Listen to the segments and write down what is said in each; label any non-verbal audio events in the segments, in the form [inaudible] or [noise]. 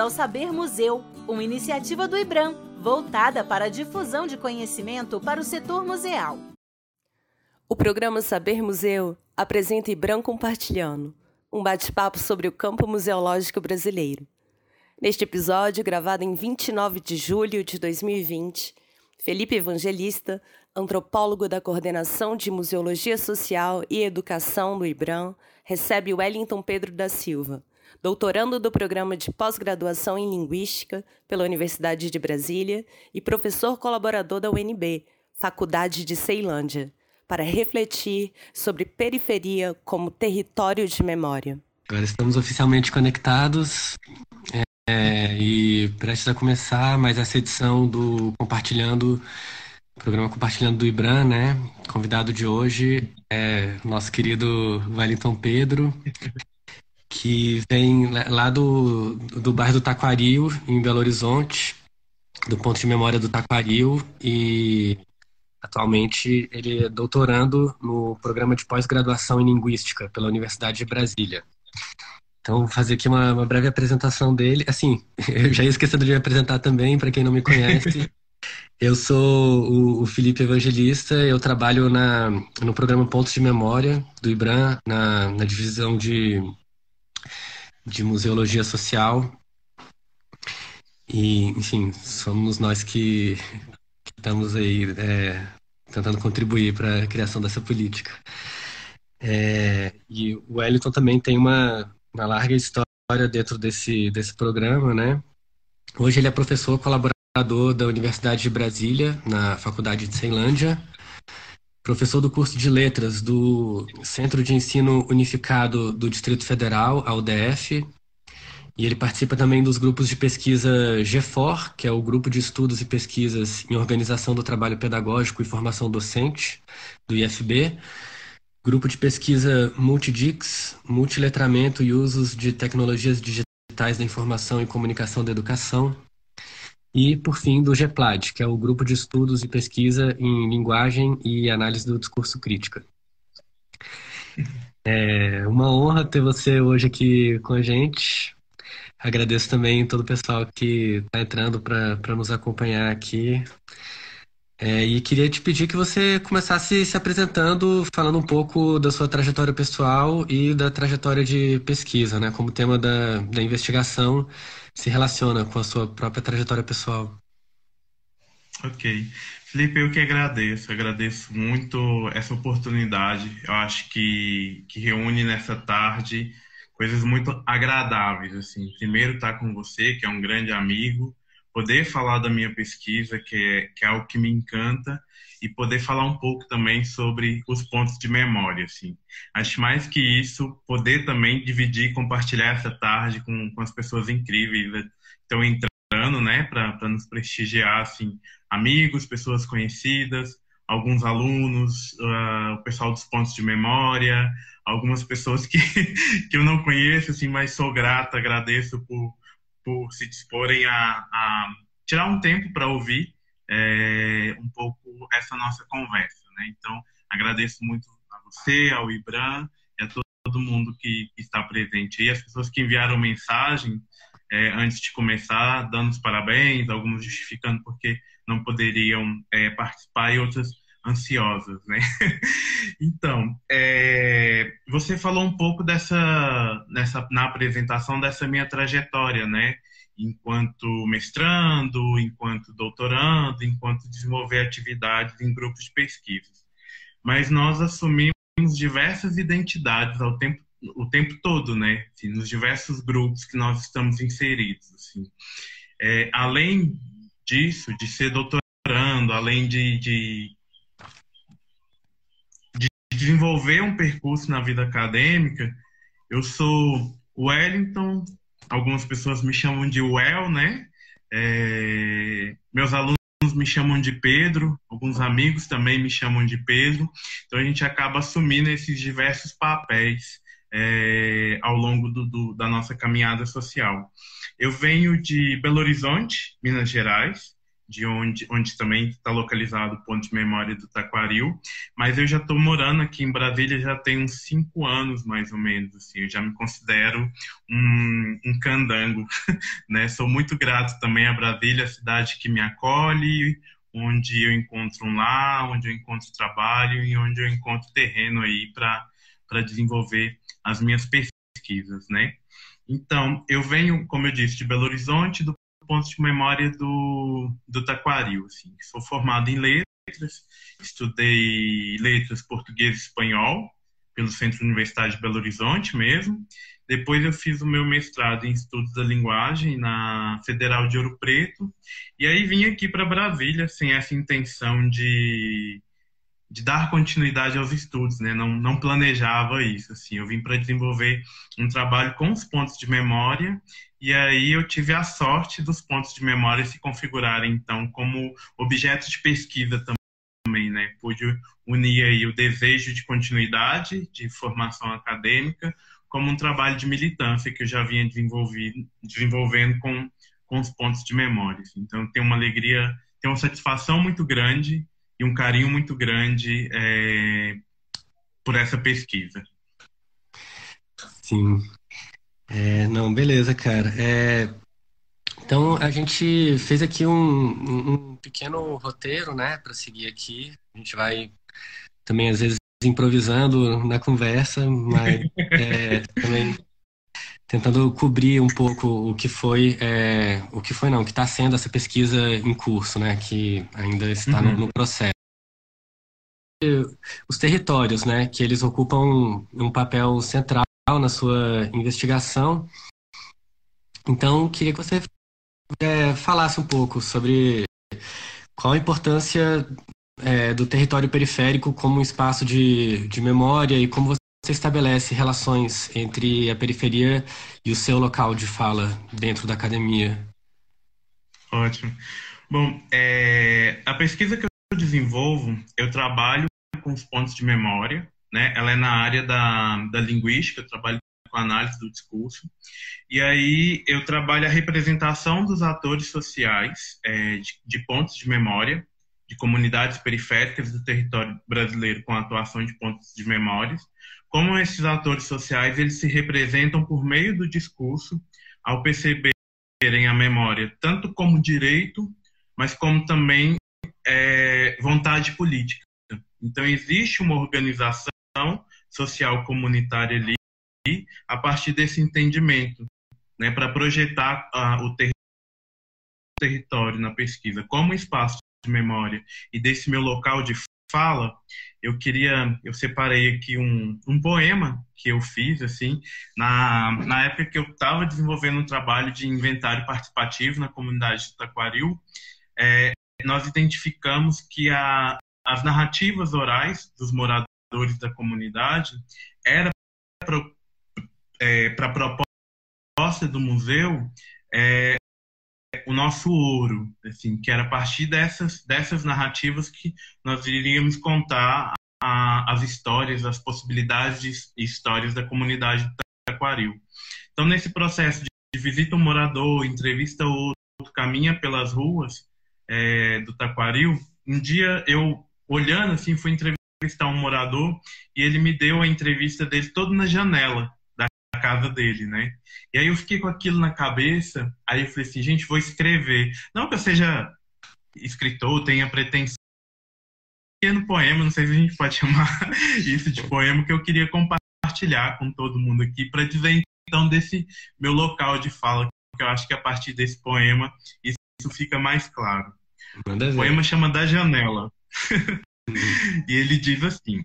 ao Saber Museu, uma iniciativa do IBRAM, voltada para a difusão de conhecimento para o setor museal. O programa Saber Museu apresenta IBRAM Compartilhando, um bate-papo sobre o campo museológico brasileiro. Neste episódio, gravado em 29 de julho de 2020, Felipe Evangelista, antropólogo da Coordenação de Museologia Social e Educação do IBRAM, recebe Wellington Pedro da Silva, doutorando do programa de pós-graduação em Linguística pela Universidade de Brasília e professor colaborador da UNB, Faculdade de Ceilândia, para refletir sobre periferia como território de memória. Agora estamos oficialmente conectados é, e prestes a começar mais essa edição do Compartilhando, programa Compartilhando do IBRAM, né? Convidado de hoje é nosso querido Wellington Pedro, que vem lá do, do bairro do Taquaril, em Belo Horizonte, do ponto de memória do Taquaril, e atualmente ele é doutorando no programa de pós-graduação em Linguística pela Universidade de Brasília. Então, vou fazer aqui uma, uma breve apresentação dele. Assim, [laughs] eu já ia esquecendo de me apresentar também, para quem não me conhece. [laughs] Eu sou o, o, Felipe Evangelista, eu trabalho na, no programa Pontos de Memória do IBRAM, na, na divisão de de museologia social. E, enfim, somos nós que, que estamos aí é, tentando contribuir para a criação dessa política. É, e o Wellington também tem uma, uma larga história dentro desse, desse programa, né? Hoje ele é professor colaborador da Universidade de Brasília, na Faculdade de Ceilândia, professor do curso de letras do Centro de Ensino Unificado do Distrito Federal, a UDF, e ele participa também dos grupos de pesquisa GEFOR, que é o Grupo de Estudos e Pesquisas em Organização do Trabalho Pedagógico e Formação Docente, do IFB, Grupo de Pesquisa Multidix, Multiletramento e Usos de Tecnologias Digitais da Informação e Comunicação da Educação, e, por fim, do GEPLAD, que é o Grupo de Estudos e Pesquisa em Linguagem e Análise do Discurso Crítica. É uma honra ter você hoje aqui com a gente. Agradeço também todo o pessoal que está entrando para nos acompanhar aqui. É, e queria te pedir que você começasse se apresentando, falando um pouco da sua trajetória pessoal e da trajetória de pesquisa, né? Como tema da, da investigação se relaciona com a sua própria trajetória pessoal. Ok. Felipe, eu que agradeço, agradeço muito essa oportunidade. Eu acho que, que reúne nessa tarde coisas muito agradáveis. Assim, primeiro estar com você, que é um grande amigo, poder falar da minha pesquisa, que é, que é algo que me encanta, e poder falar um pouco também sobre os pontos de memória. Assim. Acho mais que isso, poder também dividir, compartilhar essa tarde com, com as pessoas incríveis que estão entrando, né, para nos prestigiar, assim, amigos, pessoas conhecidas, alguns alunos, uh, o pessoal dos pontos de memória, algumas pessoas que, [laughs] que eu não conheço, assim, mas sou grata, agradeço por, por se disporem a, a tirar um tempo para ouvir é, essa nossa conversa. Né? Então, agradeço muito a você, ao Ibram e a todo mundo que, está presente aí, as pessoas que enviaram mensagem é, antes de começar, dando os parabéns, alguns justificando porque não poderiam é, participar e outras ansiosas, né? [laughs] então, é, você falou um pouco dessa, nessa, na apresentação dessa minha trajetória, né? Enquanto mestrando, enquanto doutorando, enquanto desenvolver atividades em grupos de pesquisa. Mas nós assumimos diversas identidades ao tempo, o tempo todo, né? Assim, nos diversos grupos que nós estamos inseridos. Assim. É, além disso, de ser doutorando, além de, de, de desenvolver um percurso na vida acadêmica, eu sou Wellington algumas pessoas me chamam de Well, né? É, meus alunos me chamam de Pedro, alguns amigos também me chamam de Pedro. Então a gente acaba assumindo esses diversos papéis é, ao longo do, do, da nossa caminhada social. Eu venho de Belo Horizonte, Minas Gerais. De onde, onde também está localizado o ponto de memória do Taquaril, mas eu já estou morando aqui em Brasília já tem uns cinco anos, mais ou menos, assim, eu já me considero um, um candango, [laughs] né, sou muito grato também a Brasília, a cidade que me acolhe, onde eu encontro um lar, onde eu encontro trabalho e onde eu encontro terreno aí para desenvolver as minhas pesquisas, né. Então, eu venho, como eu disse, de Belo Horizonte, do ponto de memória do, do Taquaril. Assim. Sou formado em letras, estudei letras português e espanhol pelo Centro Universitário de Belo Horizonte mesmo. Depois eu fiz o meu mestrado em estudos da linguagem na Federal de Ouro Preto. E aí vim aqui para Brasília sem essa intenção de de dar continuidade aos estudos, né? Não, não planejava isso, assim. Eu vim para desenvolver um trabalho com os pontos de memória e aí eu tive a sorte dos pontos de memória se configurarem então como objetos de pesquisa também, né? Pude unir aí o desejo de continuidade, de formação acadêmica, como um trabalho de militância que eu já vinha desenvolvendo com com os pontos de memória. Então, tem uma alegria, tem uma satisfação muito grande e um carinho muito grande é, por essa pesquisa. Sim. É, não, beleza, cara. É, então a gente fez aqui um, um pequeno roteiro, né, para seguir aqui. A gente vai também às vezes improvisando na conversa, mas é, [laughs] também tentando cobrir um pouco o que foi, é, o que foi não, o que está sendo essa pesquisa em curso, né, que ainda está uhum. no, no, processo. Os territórios, né, que eles ocupam um, um papel central na sua investigação. Então, queria que você é, falasse um pouco sobre qual a importância é, do território periférico como um espaço de, de memória e como você estabelece relações entre a periferia e o seu local de fala dentro da academia? Ótimo. Bom, é, a pesquisa que eu desenvolvo, eu trabalho com os pontos de memória, né? Ela é na área da, da linguística, eu trabalho com análise do discurso. E aí eu trabalho a representação dos atores sociais é, de, de pontos de memória, de comunidades periféricas do território brasileiro com atuação de pontos de memórias, como esses atores sociais eles se representam por meio do discurso ao perceberem a memória tanto como direito, mas como também é, vontade política. Então existe uma organização social comunitária ali a partir desse entendimento, né, para projetar o ter território na pesquisa. Como espaço de memória e desse meu local de fala, eu queria, eu separei aqui um, um poema que eu fiz, assim, na, na época que eu estava desenvolvendo um trabalho de inventário participativo na comunidade de Taquaril, é, nós identificamos que a, as narrativas orais dos moradores da comunidade era para é, a proposta do museu é, o nosso ouro, assim, que era a partir dessas, dessas narrativas que nós iríamos contar a, as histórias, as possibilidades e histórias da comunidade do Taquaril. Então, nesse processo de visita um morador, entrevista outro, caminha pelas ruas é, do Taquaril, um dia eu, olhando assim, fui entrevistar um morador e ele me deu a entrevista dele todo na janela casa dele, né? E aí eu fiquei com aquilo na cabeça, aí eu falei assim, gente, vou escrever. Não que eu seja escritor, tenha pretensão. Pequeno poema, não sei se a gente pode [laughs] chamar isso de poema, que eu queria compartilhar com todo mundo aqui, para dizer então desse meu local de fala, que eu acho que a partir desse poema isso fica mais claro. o poema chama Da Janela. [laughs] [laughs] e ele diz assim: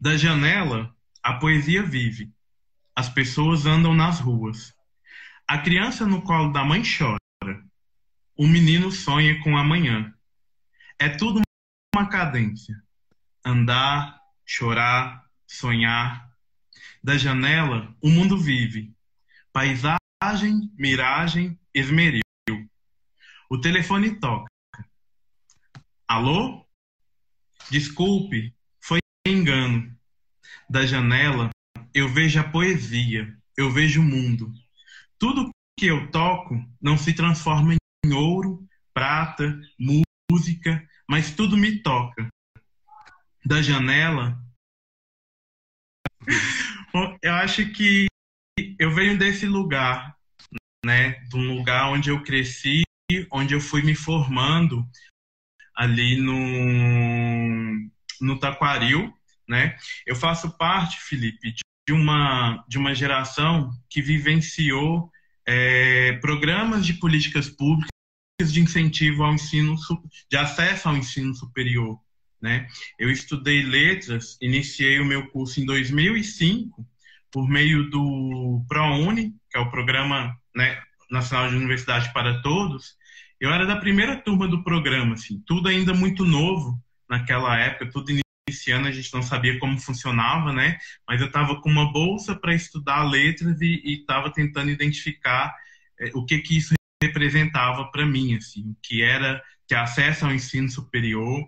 Da janela, a poesia vive as pessoas andam nas ruas. A criança no colo da mãe chora. O menino sonha com amanhã. É tudo uma cadência. Andar, chorar, sonhar. Da janela, o mundo vive. Paisagem, miragem, esmeril. O telefone toca. Alô? Desculpe, foi engano. Da janela, eu vejo a poesia, eu vejo o mundo. Tudo que eu toco não se transforma em ouro, prata, música, mas tudo me toca. Da janela, [laughs] eu acho que eu venho desse lugar, né, de um lugar onde eu cresci, onde eu fui me formando ali no no Taquaril, né? Eu faço parte, Felipe, de uma de uma geração que vivenciou é, programas de políticas públicas de incentivo ao ensino, de acesso ao ensino superior. Né? Eu estudei letras, iniciei o meu curso em 2005 por meio do ProUni, que é o Programa né, Nacional de Universidade para Todos. Eu era da primeira turma do programa, assim, tudo ainda muito novo naquela época, tudo iniciando, a gente não sabia como funcionava, né? Mas eu estava com uma bolsa para estudar letras e estava tentando identificar é, o que que isso representava para mim, assim, o que era ter acesso ao ensino superior,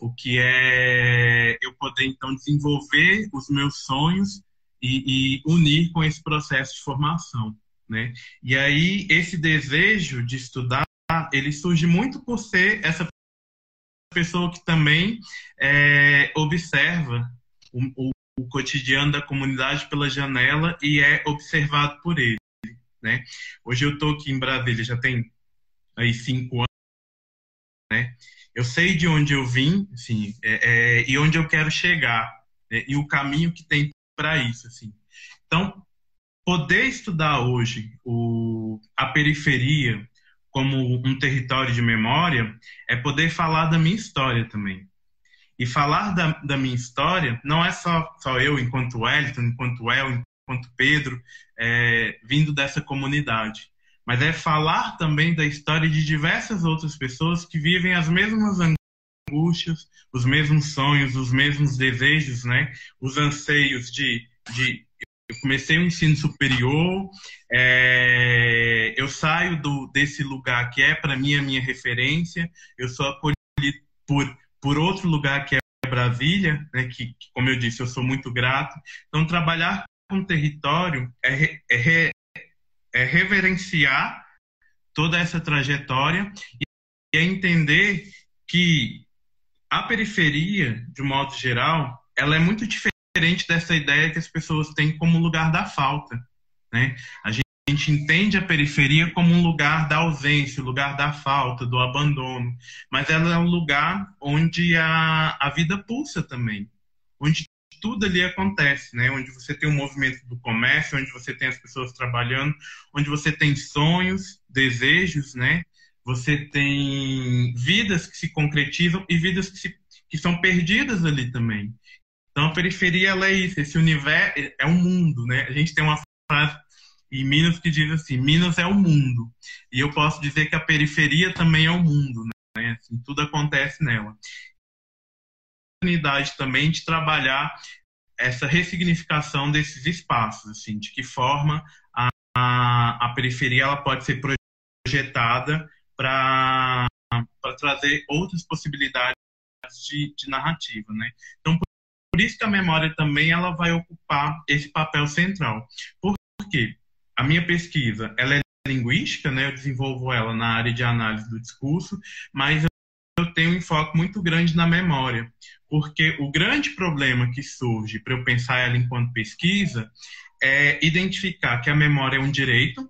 o que é eu poder então desenvolver os meus sonhos e, e, unir com esse processo de formação, né? E aí esse desejo de estudar ele surge muito por ser essa pessoa que também é, observa o, o, o, cotidiano da comunidade pela janela e é observado por ele, né? Hoje eu estou aqui em Brasília já tem aí cinco anos, né? Eu sei de onde eu vim, assim, é, é, e onde eu quero chegar né? e o caminho que tem para isso, assim. Então, poder estudar hoje o, a periferia como um território de memória é poder falar da minha história também. E falar da, da minha história não é só, só eu, enquanto Wellington, enquanto El, enquanto Pedro, é, vindo dessa comunidade. Mas é falar também da história de diversas outras pessoas que vivem as mesmas angústias, os mesmos sonhos, os mesmos desejos, né? os anseios de, de eu comecei o ensino superior, é, eu saio do, desse lugar que é para mim a minha referência, eu sou acolhido por, por outro lugar que é Brasília, né, que, como eu disse, eu sou muito grato. Então, trabalhar com território é, é, é reverenciar toda essa trajetória e é entender que a periferia, de modo geral, ela é muito diferente diferente dessa ideia que as pessoas têm como lugar da falta. Né? A gente, a gente entende a periferia como um lugar da ausência, lugar da falta, do abandono, mas ela é um lugar onde a, a vida pulsa também, onde tudo ali acontece, né? Onde você tem o movimento do comércio, onde você tem as pessoas trabalhando, onde você tem sonhos, desejos, né? Você tem vidas que se concretizam e vidas que, se, que são perdidas ali também. Então a periferia ela é isso, esse universo é um mundo, né? A gente tem uma frase em Minas que diz assim, Minas é o mundo. E eu posso dizer que a periferia também é o mundo, né? Assim, tudo acontece nela. Oportunidade também de trabalhar essa ressignificação desses espaços, assim, de que forma a, a, a periferia ela pode ser projetada para trazer outras possibilidades de, de narrativa, né? Então, por isso que a memória também ela vai ocupar esse papel central. Por quê? A minha pesquisa ela é linguística, né? eu desenvolvo ela na área de análise do discurso, mas eu tenho um enfoque muito grande na memória, porque o grande problema que surge para eu pensar ela enquanto pesquisa é identificar que a memória é um direito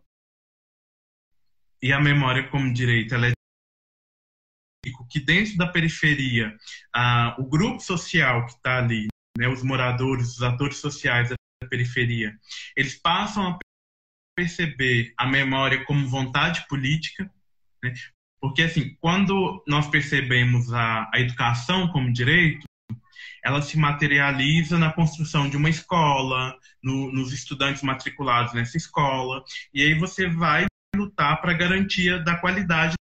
e a memória como direito ela é que dentro da periferia ah, o grupo social que está ali né, os moradores, os atores sociais da periferia, eles passam a perceber a memória como vontade política, né? porque assim, quando nós percebemos a, a educação como direito, ela se materializa na construção de uma escola, no, nos estudantes matriculados nessa escola, e aí você vai lutar para a garantia da qualidade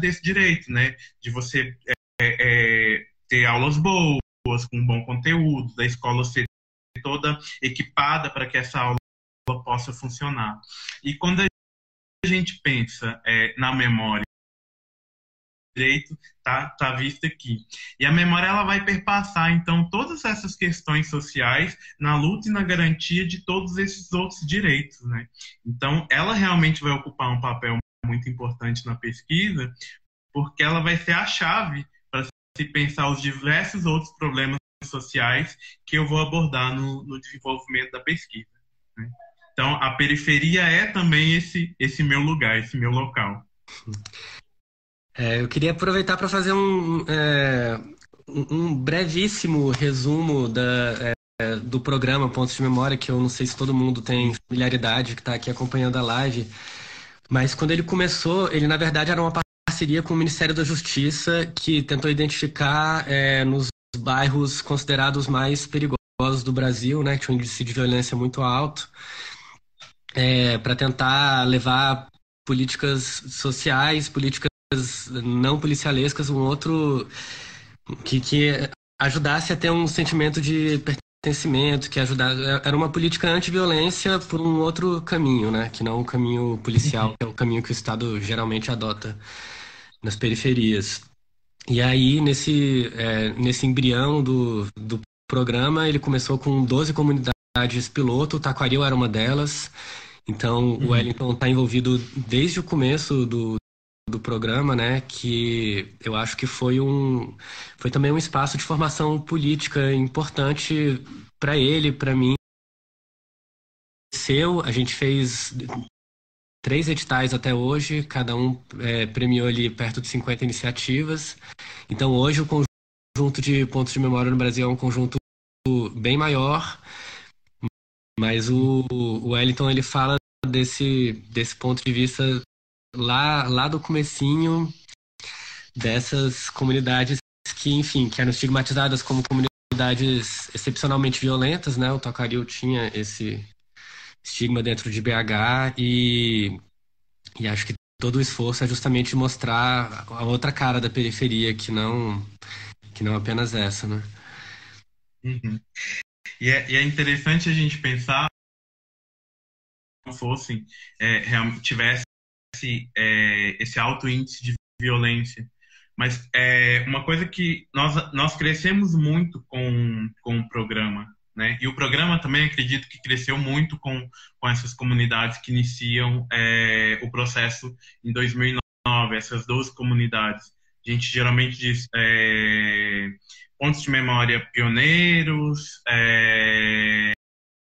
desse direito, né? De você é, é, ter aulas boas, com bom conteúdo, da escola ser toda equipada para que essa aula possa funcionar. E quando a gente pensa é, na memória, direito tá, tá visto aqui. E a memória ela vai perpassar então todas essas questões sociais na luta e na garantia de todos esses outros direitos, né? Então, ela realmente vai ocupar um papel muito importante na pesquisa, porque ela vai ser a chave para se pensar os diversos outros problemas sociais que eu vou abordar no, no desenvolvimento da pesquisa. Né? Então, a periferia é também esse, esse meu lugar, esse meu local. É, eu queria aproveitar para fazer um, é, um brevíssimo resumo da, é, do programa Pontos de Memória, que eu não sei se todo mundo tem familiaridade que está aqui acompanhando a live, mas quando ele começou, ele na verdade era uma parceria com o Ministério da Justiça, que tentou identificar é, nos bairros considerados mais perigosos do Brasil, né, que tinha um índice de violência muito alto, é, para tentar levar políticas sociais, políticas não policialescas, um outro que, que ajudasse a ter um sentimento de pertencimento, que ajudasse. Era uma política anti-violência por um outro caminho, né? Que não o caminho policial, que é o caminho que o Estado geralmente adota nas periferias. E aí, nesse, é, nesse embrião do, do programa, ele começou com 12 comunidades piloto, o Taquaril era uma delas. Então, uhum. o Wellington está envolvido desde o começo do, do programa, né, que eu acho que foi um foi também um espaço de formação política importante para ele, para mim. Seu, a gente fez três editais até hoje, cada um é, premiou ali perto de 50 iniciativas. Então hoje o conjunto de pontos de memória no Brasil é um conjunto bem maior, mas o, o Wellington ele fala desse, desse ponto de vista lá, lá do comecinho dessas comunidades que, enfim, que eram estigmatizadas como comunidades excepcionalmente violentas, né? O Tocaril tinha esse estigma dentro de BH e, e acho que todo o esforço é justamente mostrar a outra cara da periferia, que não, que não apenas essa, né? Uhum. E, é, e é interessante a gente pensar fossem é, tivesse é, esse alto índice de violência. Mas é uma coisa que nós, nós crescemos muito com, com o programa. Né? E o programa também acredito que cresceu muito com, com essas comunidades que iniciam é, o processo em 2009, essas 12 comunidades. A gente geralmente diz é, pontos de memória pioneiros, é,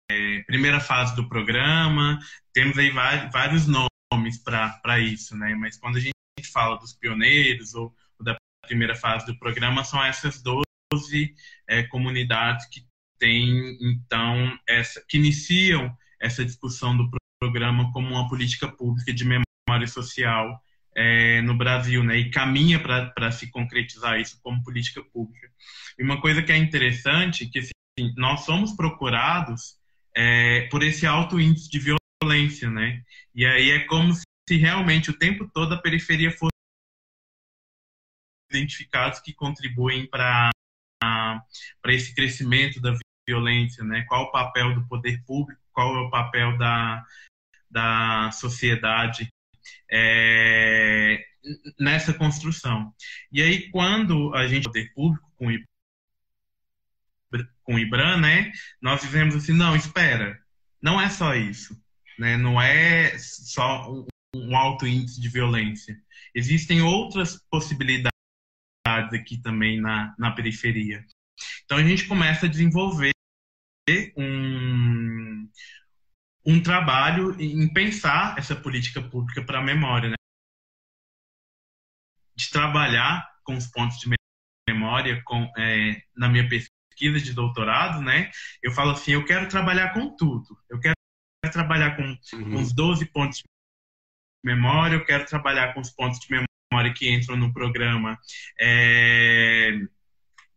é primeira fase do programa, temos aí vários, nomes para isso, né? Mas quando a gente fala dos pioneiros ou, ou da primeira fase do programa, são essas 12 é, comunidades que têm, então, essa, que iniciam essa discussão do programa como uma política pública de memória social é, no Brasil, né? E caminha para se concretizar isso como política pública. E uma coisa que é interessante, que assim, nós somos procurados é, por esse alto índice de violência violência, né? E aí é como se realmente o tempo todo a periferia fosse identificados que contribuem para para esse crescimento da violência, né? Qual o papel do poder público? Qual é o papel da, da sociedade é, nessa construção? E aí quando a gente poder público com com o IBRAN, né? Nós dizemos assim, não, espera, não é só isso né? não é só um alto índice de violência. Existem outras possibilidades aqui também na, na periferia. Então a gente começa a desenvolver um, um trabalho em pensar essa política pública para a memória, né? de trabalhar com os pontos de memória com, é, na minha pesquisa de doutorado, né? Eu falo assim, eu quero trabalhar com tudo. Eu quero trabalhar com uhum. uns 12 pontos de memória, eu quero trabalhar com os pontos de memória que entram no programa é,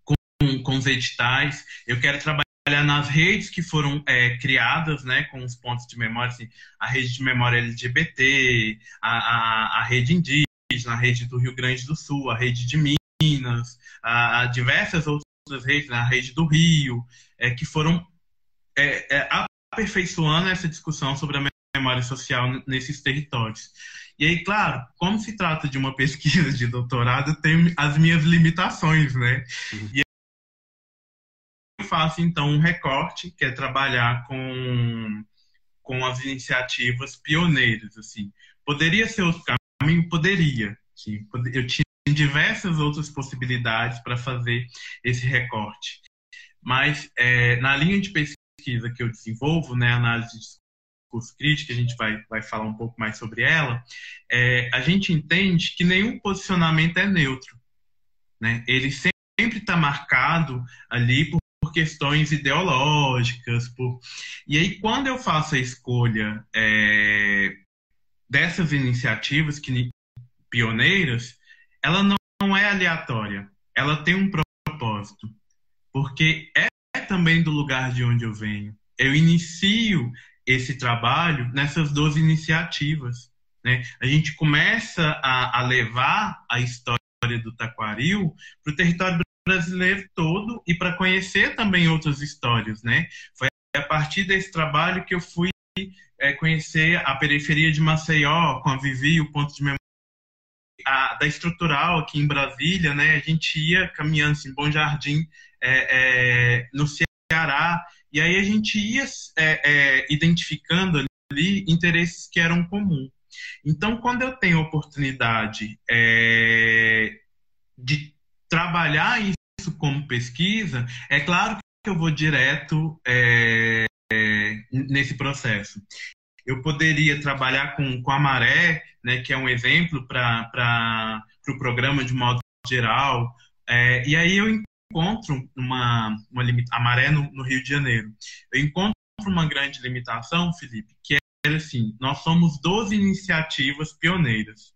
com, com os editais, eu quero trabalhar nas redes que foram é, criadas né, com os pontos de memória, assim, a rede de memória LGBT, a, a, a, rede indígena, a rede do Rio Grande do Sul, a rede de Minas, a, a diversas outras redes, né, a rede do Rio, é, que foram é, é, aperfeiçoando essa discussão sobre a memória social nesses territórios. E aí, claro, como se trata de uma pesquisa de doutorado, tem as minhas limitações, né? Uhum. E faço, então, um recorte, que é trabalhar com, com as iniciativas pioneiras, assim. Poderia ser outro caminho? Poderia. Sim. Eu tinha diversas outras possibilidades para fazer esse recorte. Mas é, na linha de pesquisa que eu desenvolvo, né, análise de discurso crítico, a gente vai, vai falar um pouco mais sobre ela, é, a gente entende que nenhum posicionamento é neutro. Né? Ele sempre está marcado ali por, questões ideológicas. Por... E aí, quando eu faço a escolha é, dessas iniciativas que, pioneiras, ela não, não é aleatória. Ela tem um propósito. Porque é também do lugar de onde eu venho. Eu inicio esse trabalho nessas duas iniciativas. Né? A gente começa a, a levar a história do Taquaril para o território brasileiro todo e para conhecer também outras histórias. Né? Foi a partir desse trabalho que eu fui é, conhecer a periferia de Maceió, com a Vivi, o ponto de memória da estrutural aqui em Brasília, né? A gente ia caminhando assim, Bom Jardim, é, é, no Ceará, e aí a gente ia é, é, identificando ali interesses que eram comuns. Então, quando eu tenho oportunidade é, de trabalhar isso como pesquisa, é claro que eu vou direto é, nesse processo. Eu poderia trabalhar com, com a maré, né, que é um exemplo para o pro programa de modo geral, é, e aí eu encontro uma, uma a maré no, no, Rio de Janeiro. Eu encontro uma grande limitação, Felipe, que é assim, nós somos 12 iniciativas pioneiras,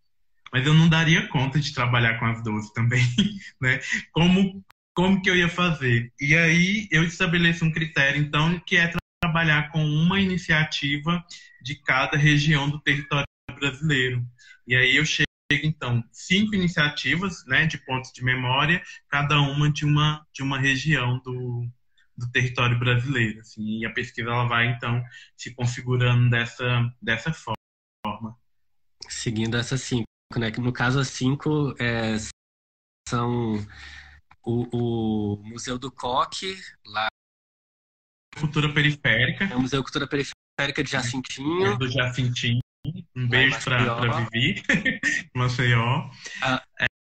mas eu não daria conta de trabalhar com as 12 também, [laughs] né? Como, como que eu ia fazer? E aí eu estabeleço um critério, então, que é trabalhar com uma iniciativa de cada região do território brasileiro. E aí eu chego então cinco iniciativas, né, de pontos de memória, cada uma de uma de uma região do, do território brasileiro, assim, e a pesquisa ela vai então se configurando dessa dessa forma. Seguindo essas cinco, né? Que no caso as cinco é, são o, o Museu do Coque lá Cultura Periférica. É o Museu Cultura Periférica de Jacintinho. É do Jacintinho. Um beijo para Vivi, [laughs] Maceió. Ah.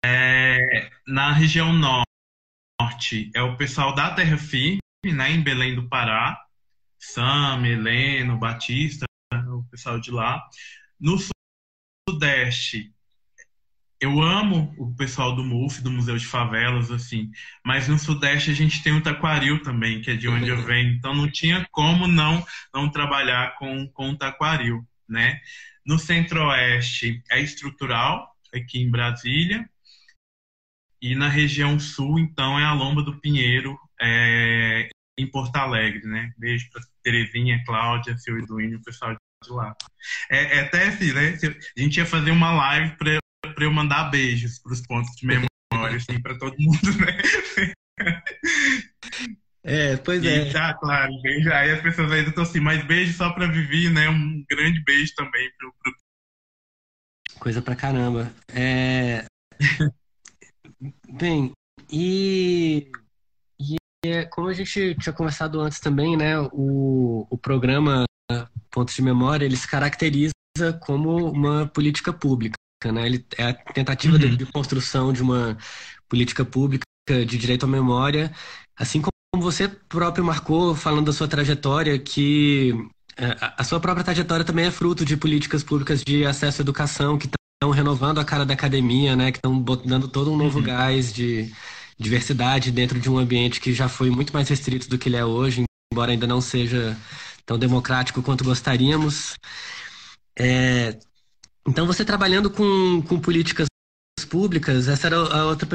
É, na região norte é o pessoal da Terra Firme, né, em Belém do Pará. Sam, Heleno, Batista, o pessoal de lá. No sudeste eu amo o pessoal do MUF, do Museu de Favelas, assim, mas no Sudeste a gente tem o Taquaril também, que é de onde eu venho, então não tinha como não não trabalhar com, com o Taquaril, né? No Centro-Oeste é estrutural, aqui em Brasília, e na região Sul, então, é a Lomba do Pinheiro, é, em Porto Alegre, né? Beijo para Terezinha, Cláudia, seu Eduínio, o pessoal de lá. É, é até assim, né? A gente ia fazer uma live para para eu mandar beijos para os pontos de memória, assim, para todo mundo, né? É, pois e, é. Ah, claro, beijo. Aí as pessoas ainda estão assim, mas beijo só para Vivi, né? Um grande beijo também pro, pro... Coisa pra caramba. É... [laughs] Bem, e, e é, como a gente tinha conversado antes também, né? O, o programa Pontos de Memória, ele se caracteriza como uma política pública né? Ele é a tentativa uhum. de, de, construção de uma política pública de direito à memória, assim como você próprio marcou falando da sua trajetória que é, a sua própria trajetória também é fruto de políticas públicas de acesso à educação que estão renovando a cara da academia, né? Que estão dando todo um novo uhum. gás de diversidade dentro de um ambiente que já foi muito mais restrito do que ele é hoje, embora ainda não seja tão democrático quanto gostaríamos. É, então, você trabalhando com, com políticas públicas, essa era a outra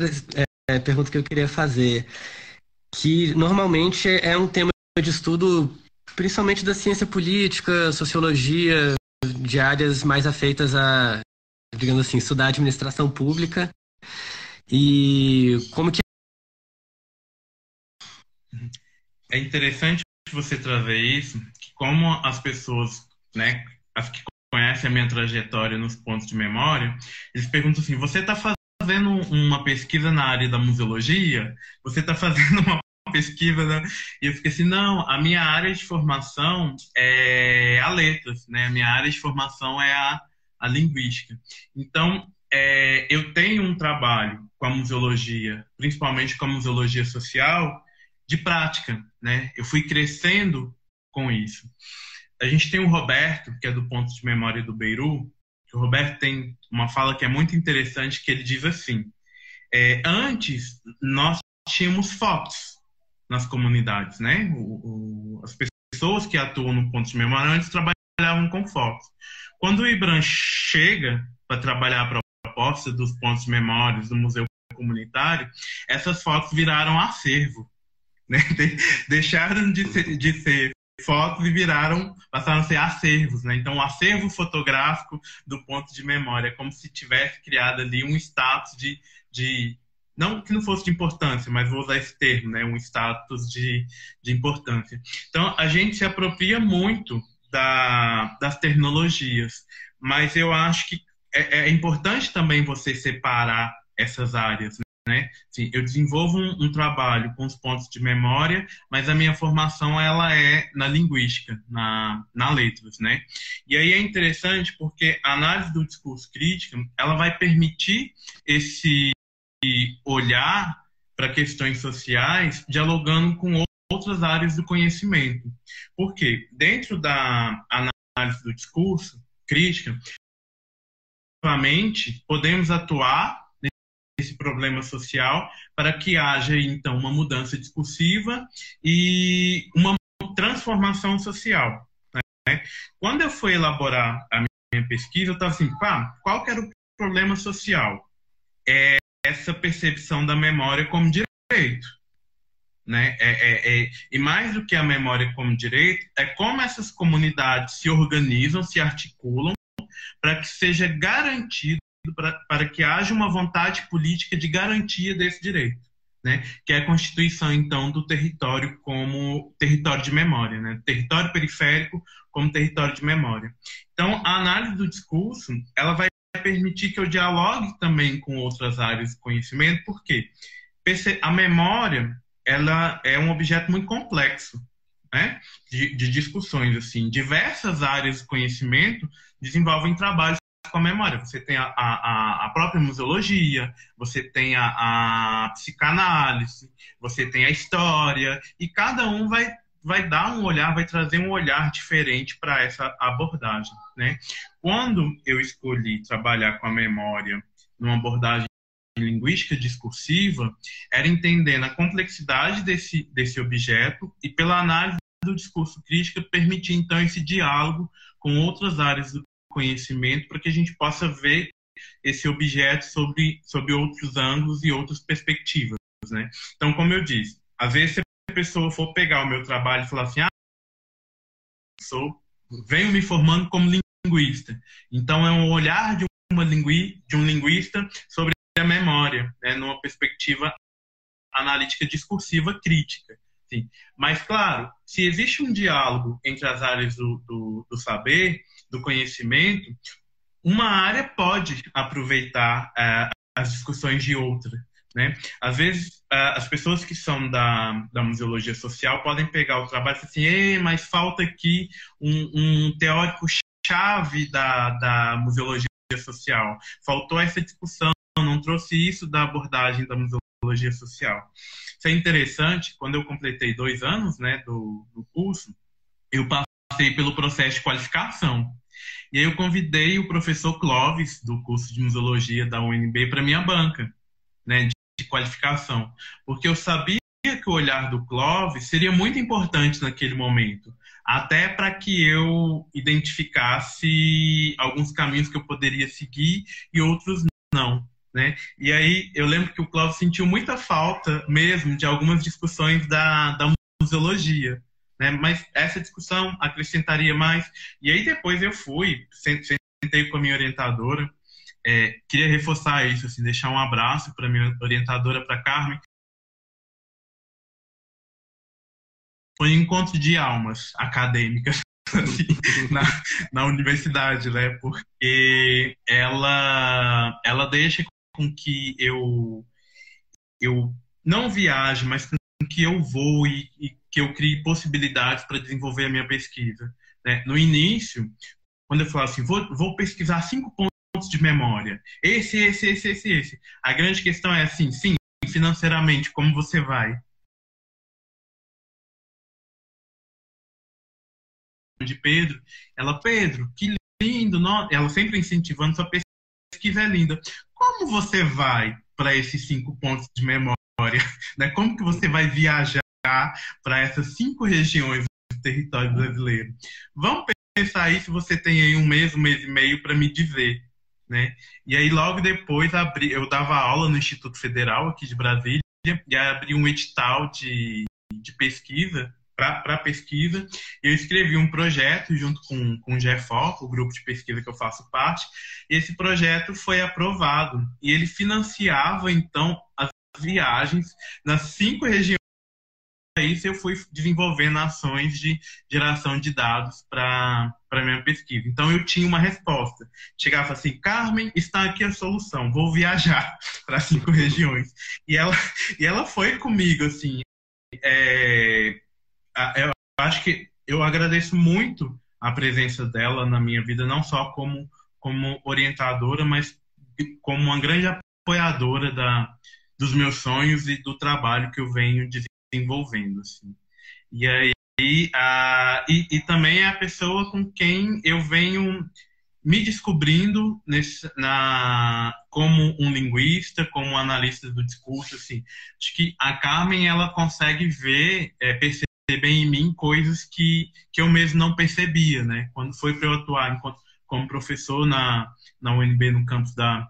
é, pergunta que eu queria fazer, que normalmente é um tema de estudo, principalmente da ciência política, sociologia, de áreas mais afeitas a, digamos assim, estudar administração pública. E como que. É interessante você trazer isso, que como as pessoas, né, as que conhecem a minha trajetória nos pontos de memória, eles perguntam assim: você está fazendo uma pesquisa na área da museologia? Você está fazendo uma pesquisa, né? E eu fiquei assim, não, a minha área de formação é a letras, né? A minha área de formação é a, a linguística. Então, é, eu tenho um trabalho com a museologia, principalmente com a museologia social, de prática, né? Eu fui crescendo com isso. A gente tem o Roberto, que é do Ponto de Memória do Beiru, o Roberto tem uma fala que é muito interessante, que ele diz assim, é, antes nós tínhamos fotos nas comunidades, né? O, o, as pessoas que atuam no Ponto de Memória antes trabalhavam com fotos. Quando o Ibram chega para trabalhar a proposta dos pontos de memória do Museu Comunitário, essas fotos viraram acervo. Né? [laughs] De, deixaram de ser, de ser fotos e viraram, passaram a ser acervos, né? Então, o acervo fotográfico do ponto de memória, como se tivesse criado ali um status de, de não que não fosse de importância, mas vou usar esse termo, né? Um status de, de importância. Então, a gente se apropria muito da, das tecnologias, mas eu acho que é, é importante também você separar essas áreas, né? Sim, eu desenvolvo um, um, trabalho com os pontos de memória, mas a minha formação ela é na linguística, na, na letras, né? E aí é interessante porque a análise do discurso crítico ela vai permitir esse olhar para questões sociais dialogando com outras áreas do conhecimento. Porque dentro da análise do discurso crítica, podemos atuar esse problema social para que haja então uma mudança discursiva e uma transformação social. Né? Quando eu fui elaborar a minha pesquisa, eu estava assim, pá, qual que era o problema social? É essa percepção da memória como direito. Né? É, é, é, e mais do que a memória como direito, é como essas comunidades se organizam, se articulam para que seja garantido para, para que haja uma vontade política de garantia desse direito, né? que é a constituição, então, do território como território de memória, né? território periférico como território de memória. Então, a análise do discurso ela vai permitir que eu dialogue também com outras áreas de conhecimento, porque a memória ela é um objeto muito complexo, né? de, de discussões assim, diversas áreas de conhecimento desenvolvem trabalhos com a memória. Você tem a, a, a própria museologia, você tem a, a psicanálise, você tem a história, e cada um vai vai dar um olhar, vai trazer um olhar diferente para essa abordagem, né? Quando eu escolhi trabalhar com a memória numa abordagem linguística discursiva, era entendendo a complexidade desse, desse objeto e pela análise do discurso crítico permitir então esse diálogo com outras áreas do conhecimento para que a gente possa ver esse objeto sobre, sobre outros ângulos e outras perspectivas. Né? Então, como eu disse, às vezes se a pessoa for pegar o meu trabalho e falar assim, ah, sou, venho me formando como linguista. Então, é um olhar de, uma lingui, de um linguista sobre a memória, né, numa perspectiva analítica discursiva crítica. Sim. Mas, claro, se existe um diálogo entre as áreas do, do, do saber, do conhecimento, uma área pode aproveitar uh, as discussões de outra. Né? Às vezes, uh, as pessoas que são da, da museologia social podem pegar o trabalho e falar assim, mas falta aqui um, um teórico-chave da, da museologia social. Faltou essa discussão, não trouxe isso da abordagem da museologia social. Isso é interessante, quando eu completei dois anos né, do, do curso, eu passei pelo processo de qualificação. E aí eu convidei o professor Clóvis, do curso de museologia da UNB, para minha banca né, de qualificação. Porque eu sabia que o olhar do Clóvis seria muito importante naquele momento, até para que eu identificasse alguns caminhos que eu poderia seguir e outros não. Né? E aí eu lembro que o Clóvis sentiu muita falta mesmo de algumas discussões da, da museologia. Né? Mas essa discussão acrescentaria mais. E aí depois eu fui, sentei com a minha orientadora, é, queria reforçar isso, assim, deixar um abraço para minha orientadora, para Carmen. Foi um encontro de almas acadêmicas [laughs] assim, na, na universidade, né? Porque ela, ela deixa com que eu, eu não viaje, mas que eu vou e, e que eu crie possibilidades para desenvolver a minha pesquisa. Né? No início, quando eu falava assim, vou, vou pesquisar cinco pontos pontos de memória. Esse, esse, esse, esse, esse. A grande questão é assim, sim, financeiramente, como você vai? De Pedro, ela, Pedro, que lindo, não? ela sempre incentivando, sua pesquisa é linda. Como você vai para esses cinco pontos de memória? [laughs] Né? Como que você vai viajar para essas cinco regiões do território brasileiro? Vamos pensar aí se você tem aí um mês, um mês e meio para me dizer. Né? E aí logo depois abri, eu dava aula no Instituto Federal aqui de Brasília e abri um edital de, de pesquisa para pesquisa. Eu escrevi um projeto junto com, com o GEFOC, o grupo de pesquisa que eu faço parte. Esse projeto foi aprovado e ele financiava então as viagens nas cinco regiões isso eu fui desenvolvendo ações de geração de dados para a minha pesquisa. Então eu tinha uma resposta. Chegava assim, Carmen, está aqui a solução, vou viajar [laughs] para cinco regiões. E ela, e ela foi comigo, assim. É, eu acho que eu agradeço muito a presença dela na minha vida, não só como, como orientadora, mas como uma grande apoiadora da, dos meus sonhos e do trabalho que eu venho desenvolvendo envolvendo, assim. E aí, a, e, e também é a pessoa com quem eu venho me descobrindo nesse, na, como um linguista, como um analista do discurso, assim. Acho que a Carmen, ela consegue ver, é, perceber em mim coisas que, que eu mesmo não percebia, né? Quando foi para eu atuar enquanto, como professor na, na UNB, no campus da,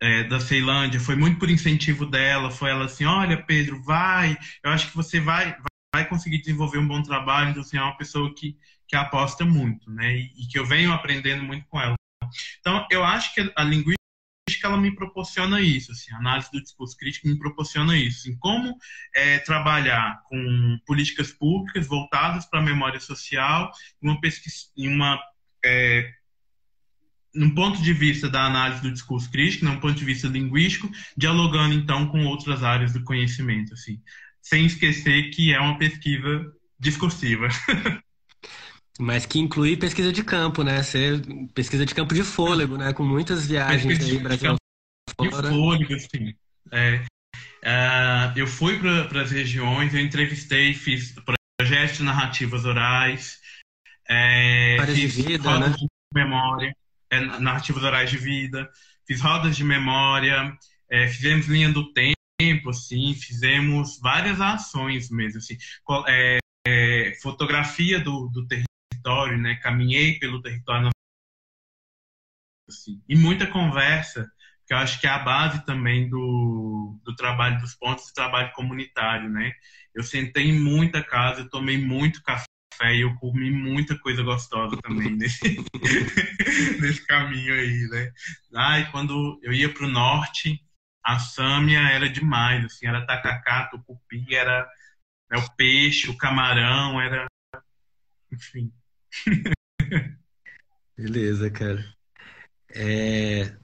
é, da Ceilândia, foi muito por incentivo dela, foi ela assim, olha Pedro, vai, eu acho que você vai, vai conseguir desenvolver um bom trabalho, então assim, é uma pessoa que, que aposta muito, né, e, e que eu venho aprendendo muito com ela. Então, eu acho que a linguística ela me proporciona isso, assim, a análise do discurso crítico me proporciona isso, assim, como é, trabalhar com políticas públicas voltadas para a memória social, uma pesquisa, uma é, num ponto de vista da análise do discurso crítico, num ponto de vista linguístico, dialogando então com outras áreas do conhecimento, assim, sem esquecer que é uma pesquisa discursiva. [laughs] Mas que inclui pesquisa de campo, né? Ser pesquisa de campo de fôlego, né? Com muitas viagens pesquisa aí, Brasil de. De fôlego, sim. É, uh, eu fui para as regiões, eu entrevistei, fiz projetos de narrativas orais, é, fiz de vida, né? de memória é, narrativas orais de vida, fiz rodas de memória, é, fizemos linha do tempo, assim, fizemos várias ações mesmo, assim, é, é, fotografia do, do território, né, caminhei pelo território, assim, e muita conversa, que eu acho que é a base também do, do trabalho dos pontos de trabalho comunitário, né? Eu sentei em muita casa, eu tomei muito café café e eu comi muita coisa gostosa também [laughs] nesse, nesse caminho aí, né? Ai, quando eu ia pro norte, a sâmia era demais, assim, era tacacá, tucupi, era né, o peixe, o camarão, era... Enfim. [laughs] Beleza, cara. É...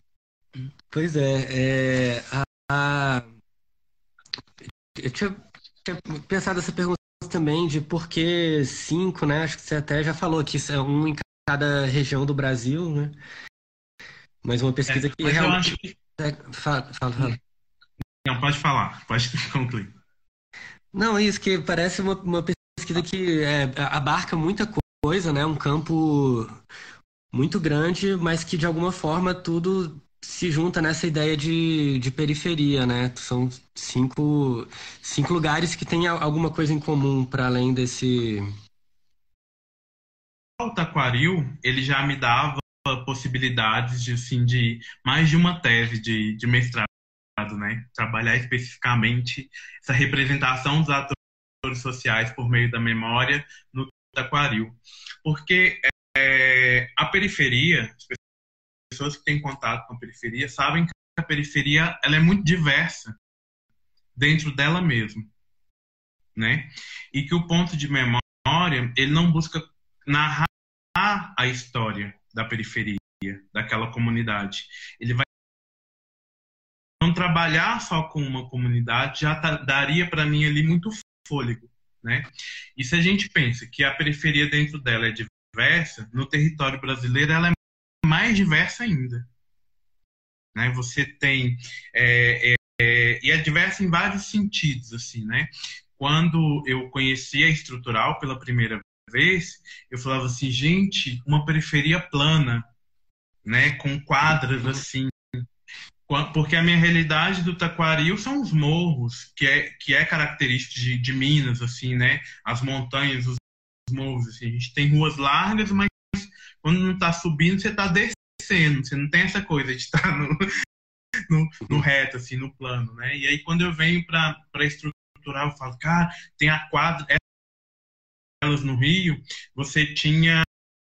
Pois é, é... A... Eu tinha, tinha pensado essa pergunta também de por que cinco, né? Acho que você até já falou que isso é um em cada região do Brasil, né? Mas uma pesquisa é, que realmente. Que... É, fala, fala, fala. Não, pode falar, pode [laughs] concluir. Não, isso que parece uma, uma pesquisa que é, abarca muita coisa, né? Um campo muito grande, mas que de alguma forma tudo se junta nessa ideia de, de periferia, né? São cinco, cinco lugares que têm alguma coisa em comum para além desse. O Taquaril, ele já me dava possibilidades de, assim, de mais de uma tese de, de mestrado, né? Trabalhar especificamente essa representação dos atores sociais por meio da memória no Taquaril. Porque é, a periferia, pessoas que têm contato com a periferia sabem que a periferia ela é muito diversa dentro dela mesma, né? E que o ponto de memória ele não busca narrar a história da periferia, daquela comunidade. Ele vai não trabalhar só com uma comunidade já tá, daria para mim ali muito fôlego, né? E se a gente pensa que a periferia dentro dela é diversa, no território brasileiro ela é mais diversa ainda. né? Você tem é, é, é, e é diverso em vários sentidos, assim, né? Quando eu conheci a estrutural pela primeira vez, eu falava assim, gente, uma periferia plana, né, com quadras assim, porque a minha realidade do Taquaril são os morros, que é, que é característico de, de Minas, assim, né? As montanhas, os morros, assim. A gente tem ruas largas, mas quando não está subindo, você está descendo. Você não tem essa coisa de estar tá no, [laughs] no, no, reto, assim, no plano, né? E aí, quando eu venho para estruturar, eu falo, cara, tem a quadra... Elas no Rio, você tinha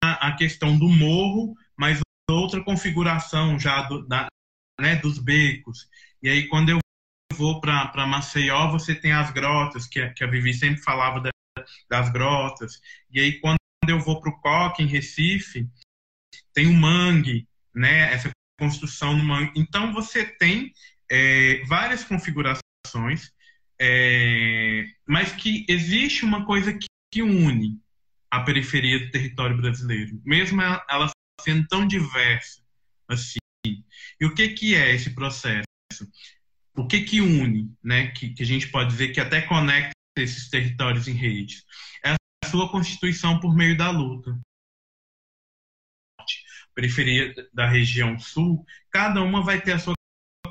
a questão do morro, mas outra configuração já do, da, né, dos becos. E aí, quando eu vou para Maceió, você tem as grotas, que, que a Vivi sempre falava da, das grotas. E aí, quando eu vou para o Coque, em Recife, tem o mangue, né, essa construção no mangue. Então, você tem é, várias configurações, é, mas que existe uma coisa que, que une a periferia do território brasileiro, mesmo ela sendo tão diversa assim. E o que, que é esse processo? O que, que une, né? que, que a gente pode dizer que até conecta esses territórios em redes? É sua constituição por meio da luta. Periferia da região sul, cada uma vai ter a sua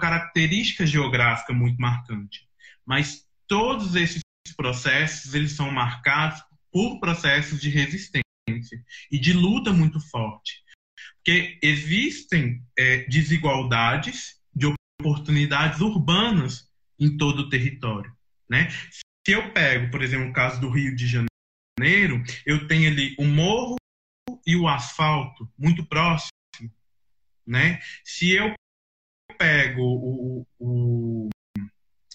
característica geográfica muito marcante. Mas todos esses processos, eles são marcados por processos de resistência e de luta muito forte. Porque existem é, desigualdades de oportunidades urbanas em todo o território. Né? Se eu pego, por exemplo, o caso do Rio de Janeiro, eu tenho ali o morro e o asfalto muito próximo. Né? Se eu pego o, o,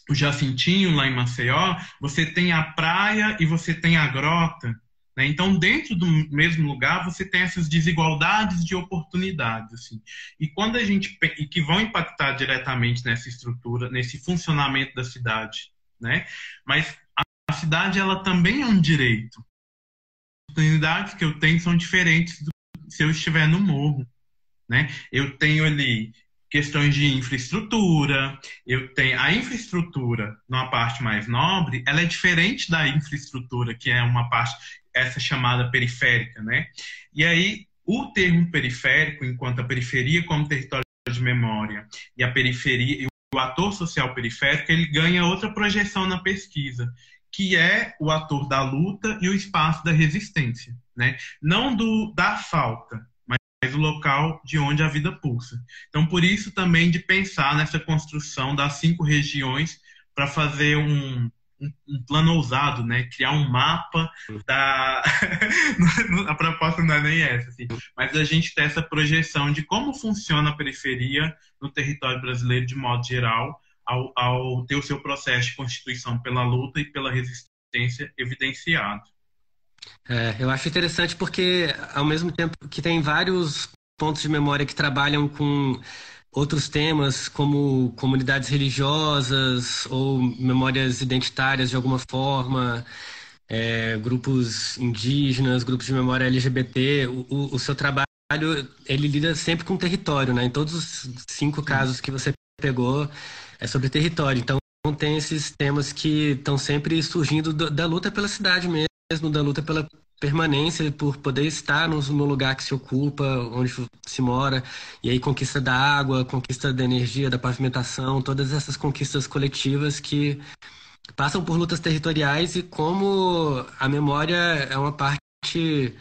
o Jacintinho lá em Maceió, você tem a praia e você tem a grota. Né? Então, dentro do mesmo lugar, você tem essas desigualdades de oportunidades. Assim. E quando a gente e que vão impactar diretamente nessa estrutura, nesse funcionamento da cidade, né? Mas a cidade ela também é um direito. Oportunidades que eu tenho são diferentes do, se eu estiver no morro, né? Eu tenho ali questões de infraestrutura, eu tenho a infraestrutura numa parte mais nobre, ela é diferente da infraestrutura que é uma parte essa chamada periférica, né? E aí o termo periférico, enquanto a periferia como território de memória e a periferia o ator social periférico, ele ganha outra projeção na pesquisa, que é o ator da luta e o espaço da resistência, né? Não do da falta, mas o local de onde a vida pulsa. Então, por isso também de pensar nessa construção das cinco regiões para fazer um, um, plano ousado, né? Criar um mapa da. [laughs] a proposta não é nem essa, assim. mas a gente ter essa projeção de como funciona a periferia no território brasileiro de modo geral, ao, ao ter o seu processo de constituição pela luta e pela resistência evidenciado. É, eu acho interessante porque, ao mesmo tempo que tem vários pontos de memória que trabalham com outros temas como comunidades religiosas ou memórias identitárias de alguma forma, é, grupos indígenas, grupos de memória LGBT, o, o, seu trabalho ele lida sempre com território, né? Em todos os cinco casos que você pegou é sobre território. Então tem esses temas que estão sempre surgindo do, da luta pela cidade mesmo, da luta pela permanência por poder estar no, lugar que se ocupa, onde se mora, e aí conquista da água, conquista da energia, da pavimentação, todas essas conquistas coletivas que passam por lutas territoriais e como a memória é uma parte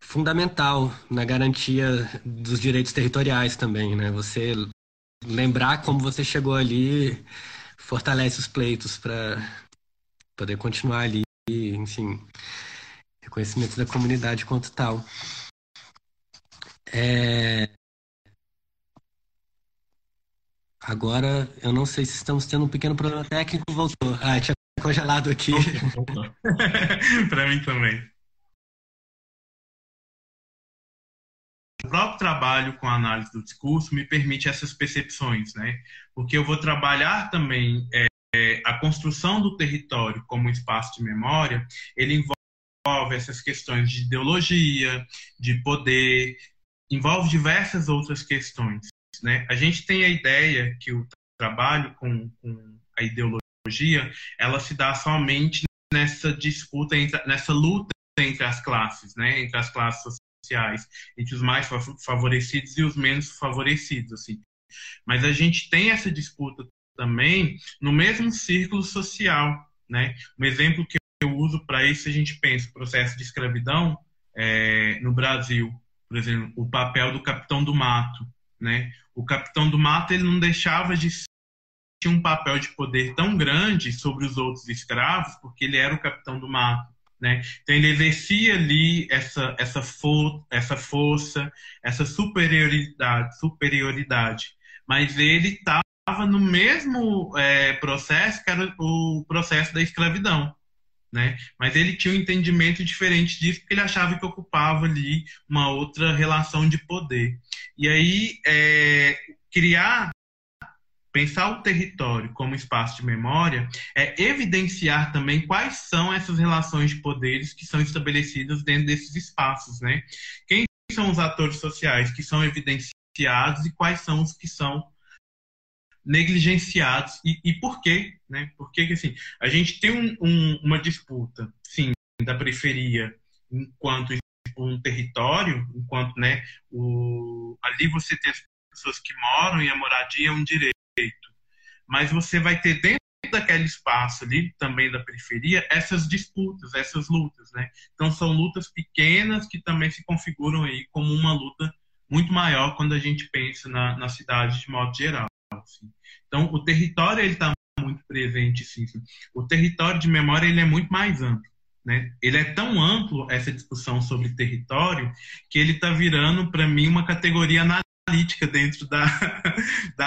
fundamental na garantia dos direitos territoriais também, né? Você lembrar como você chegou ali fortalece os pleitos para poder continuar ali, enfim reconhecimento da comunidade quanto tal. É... Agora, eu não sei se estamos tendo um pequeno problema técnico. Voltou. Ah, tinha congelado aqui. [laughs] Para mim também. O próprio trabalho com a análise do discurso me permite essas percepções, né? Porque eu vou trabalhar também é, a construção do território como espaço de memória, ele envolve essas questões de ideologia, de poder, envolve diversas outras questões. né? A gente tem a ideia que o trabalho com, com a ideologia, ela se dá somente nessa disputa, nessa luta entre as classes, né? Entre as classes sociais, entre os mais favorecidos e os menos favorecidos, assim. Mas a gente tem essa disputa também no mesmo círculo social, né? Um exemplo que eu uso para isso, a gente pensa o processo de escravidão é, no Brasil, por exemplo, o papel do capitão do mato, né? O capitão do mato ele não deixava de tinha um papel de poder tão grande sobre os outros escravos porque ele era o capitão do mato, né? Então ele exercia ali essa essa, for, essa força, essa superioridade, superioridade, mas ele estava no mesmo é, processo que era o processo da escravidão. Né? Mas ele tinha um entendimento diferente disso, porque ele achava que ocupava ali uma outra relação de poder. E aí, é, criar, pensar o território como espaço de memória, é evidenciar também quais são essas relações de poderes que são estabelecidas dentro desses espaços. Né? Quem são os atores sociais que são evidenciados e quais são os que são negligenciados e, e por quê, né? Porque assim, a gente tem um, um, uma disputa, sim, da periferia enquanto um território, enquanto, né, o, ali você tem as pessoas que moram e a moradia é um direito, mas você vai ter dentro daquele espaço ali também da periferia essas disputas, essas lutas, né? Então são lutas pequenas que também se configuram aí como uma luta muito maior quando a gente pensa na, na cidade de modo geral. Assim. Então, o território ele está muito presente, sim, sim. O território de memória ele é muito mais amplo. Né? Ele é tão amplo, essa discussão sobre território, que ele está virando, para mim, uma categoria analítica dentro da, [laughs] da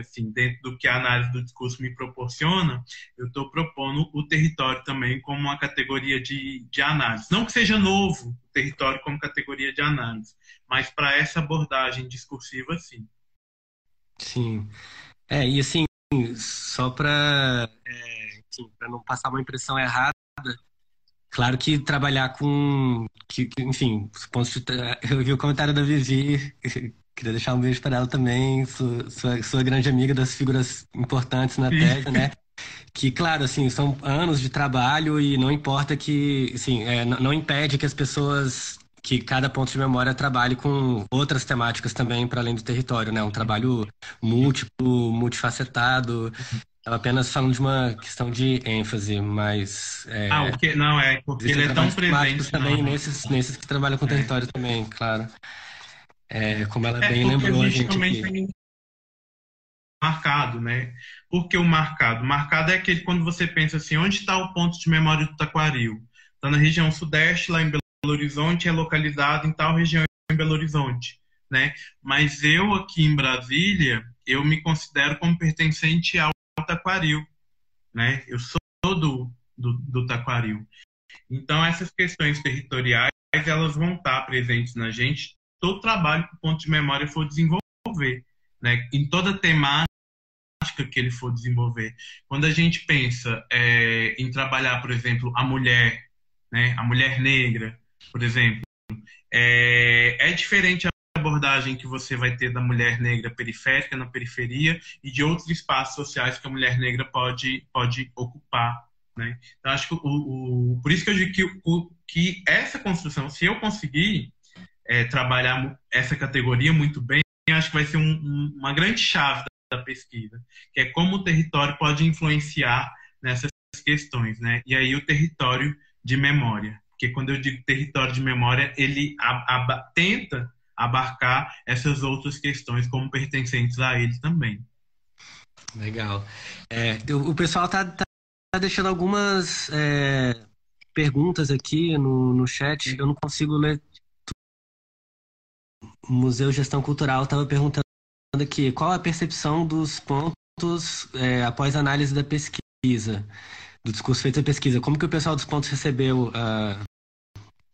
assim, dentro do que a análise do discurso me proporciona, eu estou propondo o território também como uma categoria de, de análise. Não que seja novo o território como categoria de análise, mas para essa abordagem discursiva, sim. Sim. É, e assim, só para é, para não passar uma impressão errada, claro que trabalhar com, que, que, enfim, de, eu vi o comentário da Vivi, queria deixar um beijo para ela também, sua, sua, sua, grande amiga das figuras importantes na tese, né? Que, claro, assim, são anos de trabalho e não importa que, assim, é, não, impede que as pessoas que cada ponto de memória trabalhe com outras temáticas também para além do território, né? Um trabalho múltiplo, multifacetado. Estava apenas falando de uma questão de ênfase, mas é, ah, o que não é porque ele é tão presente também não. nesses nesses que trabalham com é. território também, claro. É, como ela é, bem lembrou a gente aqui. marcado, né? Porque o marcado, marcado é aquele quando você pensa assim, onde está o ponto de memória do Taquaril? Está na região sudeste, lá em Belo Belo Horizonte é localizado em tal região em Belo Horizonte, né? Mas eu aqui em Brasília, eu me considero como pertencente ao Taquaril, né? Eu sou do, do, do Taquaril. Então, essas questões territoriais, elas vão estar presentes na gente todo trabalho que o ponto de memória for desenvolver, né? Em toda temática que ele for desenvolver. Quando a gente pensa é, em trabalhar, por exemplo, a mulher, né? A mulher negra, por exemplo, é, é diferente a abordagem que você vai ter da mulher negra periférica, na periferia, e de outros espaços sociais que a mulher negra pode, pode ocupar. Né? Então, acho que o, o, por isso que eu digo que, o, que essa construção, se eu conseguir é, trabalhar essa categoria muito bem, acho que vai ser um, um, uma grande chave da, da pesquisa, que é como o território pode influenciar nessas questões, né? E aí o território de memória. Porque quando eu digo território de memória, ele tenta abarcar essas outras questões como pertencentes a ele também. Legal. É, o pessoal está tá, tá deixando algumas é, perguntas aqui no, no chat. Eu não consigo ler. Museu Gestão Cultural estava perguntando aqui qual a percepção dos pontos é, após análise da pesquisa, do discurso feito da pesquisa. Como que o pessoal dos pontos recebeu uh,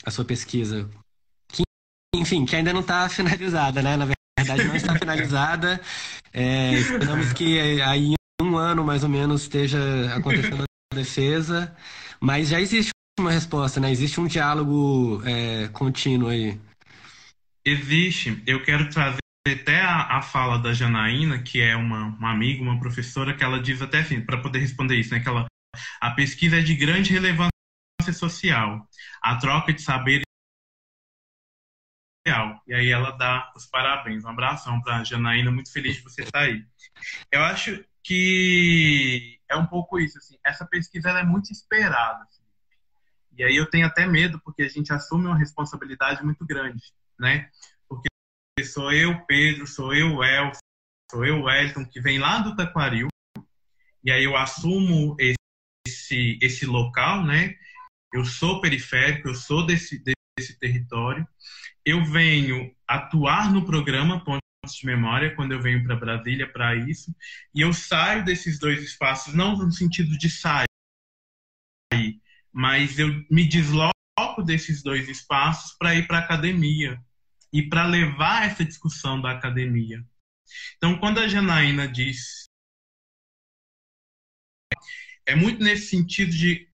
a sua pesquisa? Que, enfim, que ainda não está [laughs] finalizada, né? Na verdade, não está [laughs] finalizada. É, esperamos que aí em um ano, mais ou menos, esteja acontecendo a defesa. Mas já existe uma resposta, né? Existe um diálogo é, contínuo aí. Existe. Eu quero trazer até a, a, fala da Janaína, que é uma, uma amiga, uma professora, que ela diz até assim, para poder responder isso, né, que ela, a pesquisa é de grande relevância social. A troca de saber e aí ela dá os parabéns. Um abração para a Janaína, muito feliz de você estar aí. Eu acho que é um pouco isso, assim, essa pesquisa é muito esperada. Assim. E aí eu tenho até medo, porque a gente assume uma responsabilidade muito grande, né? Porque sou eu, Pedro, sou eu, El, sou eu, Wellington, que vem lá do Taquaril, e aí eu assumo esse, esse local, né? Eu sou periférico, eu sou desse, desse território, eu venho atuar no programa Pontos de Memória quando eu venho para Brasília para isso, e eu saio desses dois espaços, não no sentido de sair, mas eu me desloco desses dois espaços para ir para a academia e para levar essa discussão da academia. Então, quando a Janaína diz. É muito nesse sentido de: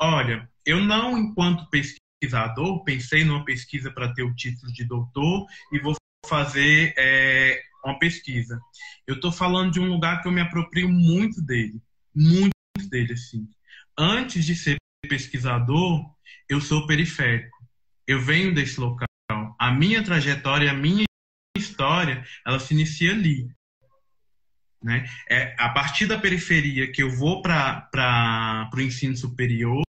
olha, eu não, enquanto pesquisador, pesquisador, pensei numa pesquisa para ter o título de doutor e vou fazer é, uma pesquisa. Eu estou falando de um lugar que eu me aproprio muito dele, muito dele, assim. Antes de ser pesquisador, eu sou periférico. Eu venho desse local. A minha trajetória, a minha história, ela se inicia ali. Né? É a partir da periferia que eu vou para o ensino superior,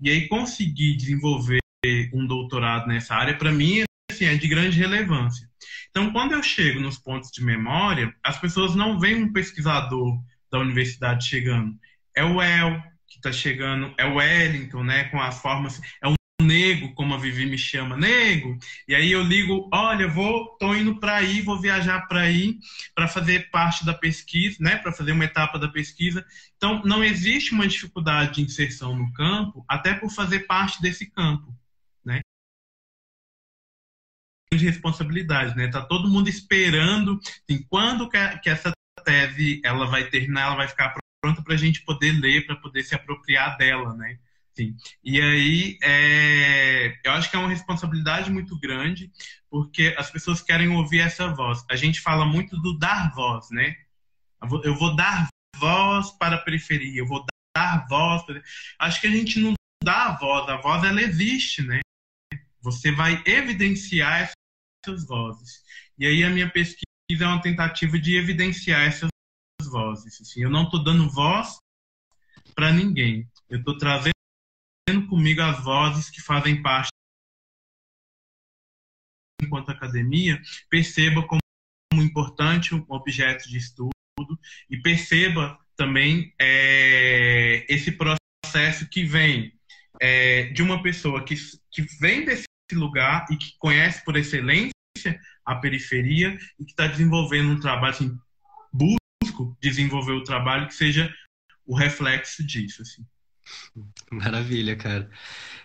e aí conseguir desenvolver um doutorado nessa área, para mim, assim, é de grande relevância. Então, quando eu chego nos pontos de memória, as pessoas não veem um pesquisador da universidade chegando. É o El que está chegando, é o Wellington, né, com as formas, é um nego, como a Vivi me chama, nego. E aí eu ligo, olha, vou, tô indo para aí, vou viajar para aí para fazer parte da pesquisa, né, para fazer uma etapa da pesquisa. Então, não existe uma dificuldade de inserção no campo, até por fazer parte desse campo, né? De responsabilidade, né? Tá todo mundo esperando, assim, quando que essa tese ela vai terminar, ela vai ficar pronta para a gente poder ler, para poder se apropriar dela, né? Sim. E aí, é, eu acho que é uma responsabilidade muito grande, porque as pessoas querem ouvir essa voz. A gente fala muito do dar voz, né? Eu vou, dar voz para a periferia, eu vou dar voz. Para... Acho que a gente não dá a voz, a voz ela existe, né? Você vai evidenciar essas vozes. E aí a minha pesquisa é uma tentativa de evidenciar essas vozes. Assim, eu não estou dando voz para ninguém. Eu estou trazendo comigo as vozes que fazem parte enquanto academia, perceba como importante um objeto de estudo e perceba também é, esse processo que vem é, de uma pessoa que, que vem desse lugar e que conhece por excelência a periferia e que está desenvolvendo um trabalho, assim, desenvolver o trabalho que seja o reflexo disso. Assim. Maravilha, cara.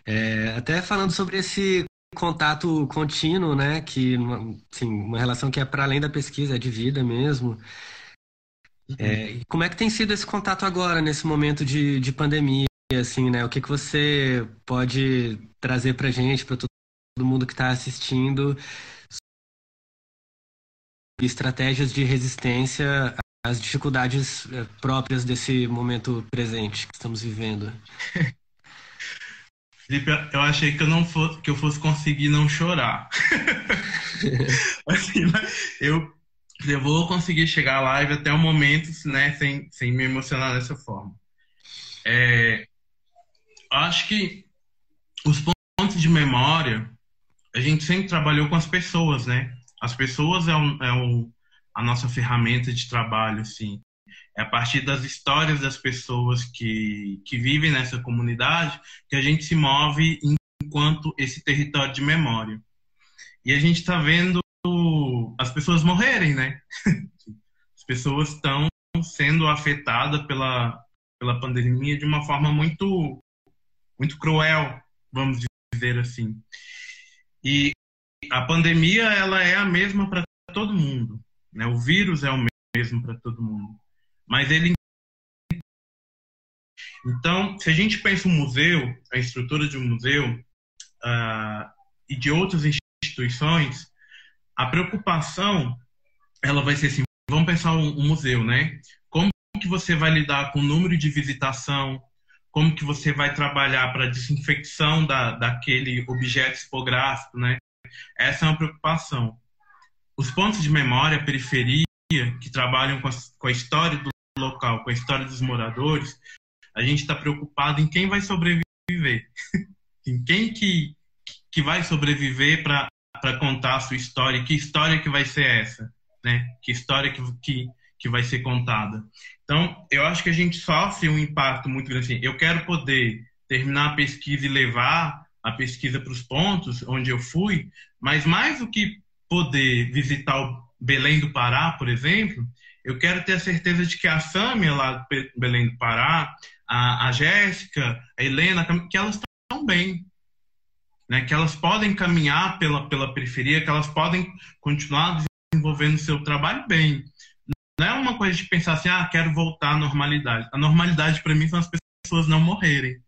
É, até falando sobre esse contato contínuo, né, que assim, uma relação que é para além da pesquisa, é de vida mesmo. É, como é que tem sido esse contato agora, nesse momento de, de pandemia, assim, né? O que, que você pode trazer para gente, para todo mundo que está assistindo, estratégias de resistência as dificuldades eh, próprias desse momento presente que estamos vivendo. [laughs] Felipe, eu achei que eu não fosse, que eu fosse conseguir não chorar. [laughs] assim, eu, eu vou conseguir chegar à live até o momento, né, sem, sem me emocionar dessa forma. É, acho que os pontos de memória, a gente sempre trabalhou com as pessoas, né? As pessoas é um, é um a nossa ferramenta de trabalho, assim. É a partir das histórias das pessoas que, que vivem nessa comunidade que a gente se move enquanto esse território de memória. E a gente está vendo as pessoas morrerem, né? [laughs] As pessoas estão sendo afetadas pela, pela pandemia de uma forma muito, muito cruel, vamos dizer assim. E a pandemia ela é a mesma para todo mundo. Né? O vírus é o mesmo para todo mundo. Mas ele. Então, se a gente pensa um museu, a estrutura de um museu uh, e de outras instituições, a preocupação ela vai ser assim, vamos pensar um, um museu, né? Como que você vai lidar com o número de visitação, como que você vai trabalhar para a desinfecção da, daquele objeto expográfico, né? Essa é uma preocupação. Os pontos de memória, periferia, que trabalham com a, com a história do local, com a história dos moradores, a gente está preocupado em quem vai sobreviver, [laughs] em quem que, que vai sobreviver para contar a sua história, que história que vai ser essa, né? Que história que, que, que vai ser contada. Então, eu acho que a gente sofre um impacto muito grande. Assim, eu quero poder terminar a pesquisa e levar a pesquisa para os pontos onde eu fui, mas mais do que poder visitar o Belém do Pará, por exemplo, eu quero ter a certeza de que a Sâmia lá do Belém do Pará, a, a Jéssica, a Helena, que elas estão bem, né? que elas podem caminhar pela, pela periferia, que elas podem continuar desenvolvendo seu trabalho bem. Não é uma coisa de pensar assim, ah, quero voltar à normalidade. A normalidade para mim são as pessoas não morrerem.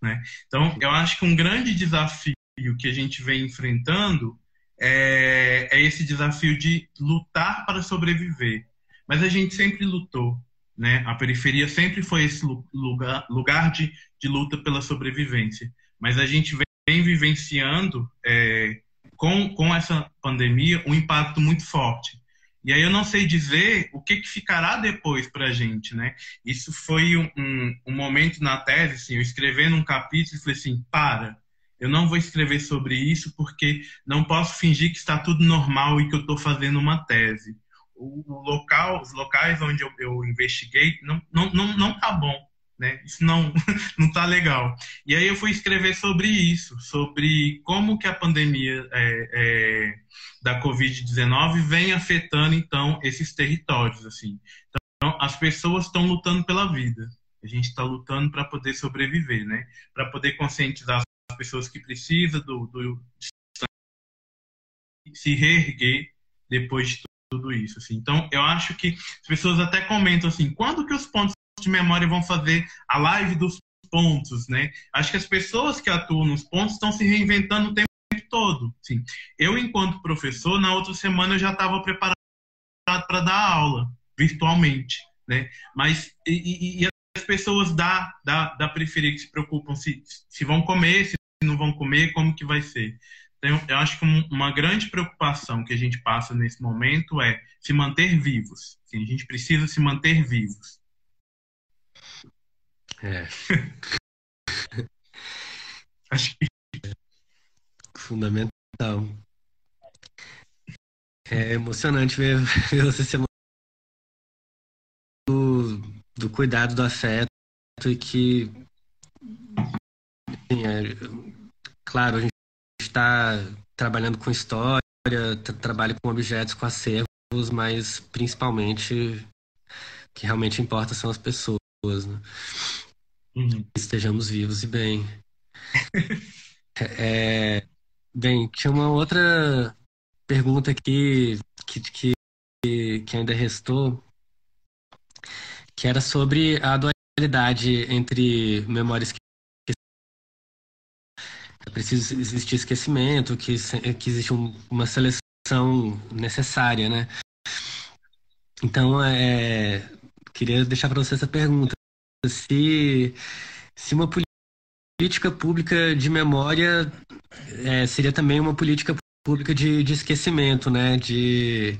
Né? Então, eu acho que um grande desafio que a gente vem enfrentando é, é esse desafio de lutar para sobreviver. Mas a gente sempre lutou. Né? A periferia sempre foi esse lugar, lugar de, de luta pela sobrevivência. Mas a gente vem, vivenciando, é, com, com essa pandemia, um impacto muito forte. E aí eu não sei dizer o que, que ficará depois para a gente, né? Isso foi um, um, um, momento na tese, assim, eu escrevendo um capítulo e falei assim, para, eu não vou escrever sobre isso porque não posso fingir que está tudo normal e que eu estou fazendo uma tese. O, local, os locais onde eu, eu investiguei não, não, não, não tá bom, né? Isso não [laughs] não tá legal. E aí eu fui escrever sobre isso, sobre como que a pandemia é, é da Covid-19 vem afetando, então, esses territórios, assim. Então, as pessoas estão lutando pela vida. A gente está lutando para poder sobreviver, né? Para poder conscientizar pessoas que precisam do, do se reerguer depois de tudo isso, assim. Então, eu acho que as pessoas até comentam assim, quando que os pontos de memória vão fazer a live dos pontos, né? Acho que as pessoas que atuam nos pontos estão se reinventando o tempo todo. Sim. Eu, enquanto professor, na outra semana eu já estava preparado para dar aula virtualmente, né? Mas e, e, as pessoas da, da, da periferia que se preocupam se, se vão comer, se não vão comer, como que vai ser. Então, eu acho que uma grande preocupação que a gente passa nesse momento é se manter vivos. A gente precisa se manter vivos. É. [laughs] acho que fundamental. É emocionante ver, [laughs] ver você se do, do cuidado, do afeto e que, é, claro, a gente está trabalhando com história, trabalha com objetos, com acervos, mas principalmente o que realmente importa são as pessoas, né? Uhum. Estejamos vivos e bem. [laughs] é, Bem, tinha uma outra pergunta aqui que, que, que ainda restou, que era sobre a dualidade entre memórias que preciso existir esquecimento, que, que existe um, uma seleção necessária, né? Então, é, queria deixar para você essa pergunta. Se, se uma política pública de memória é, seria também uma política pública de, de esquecimento, né? De,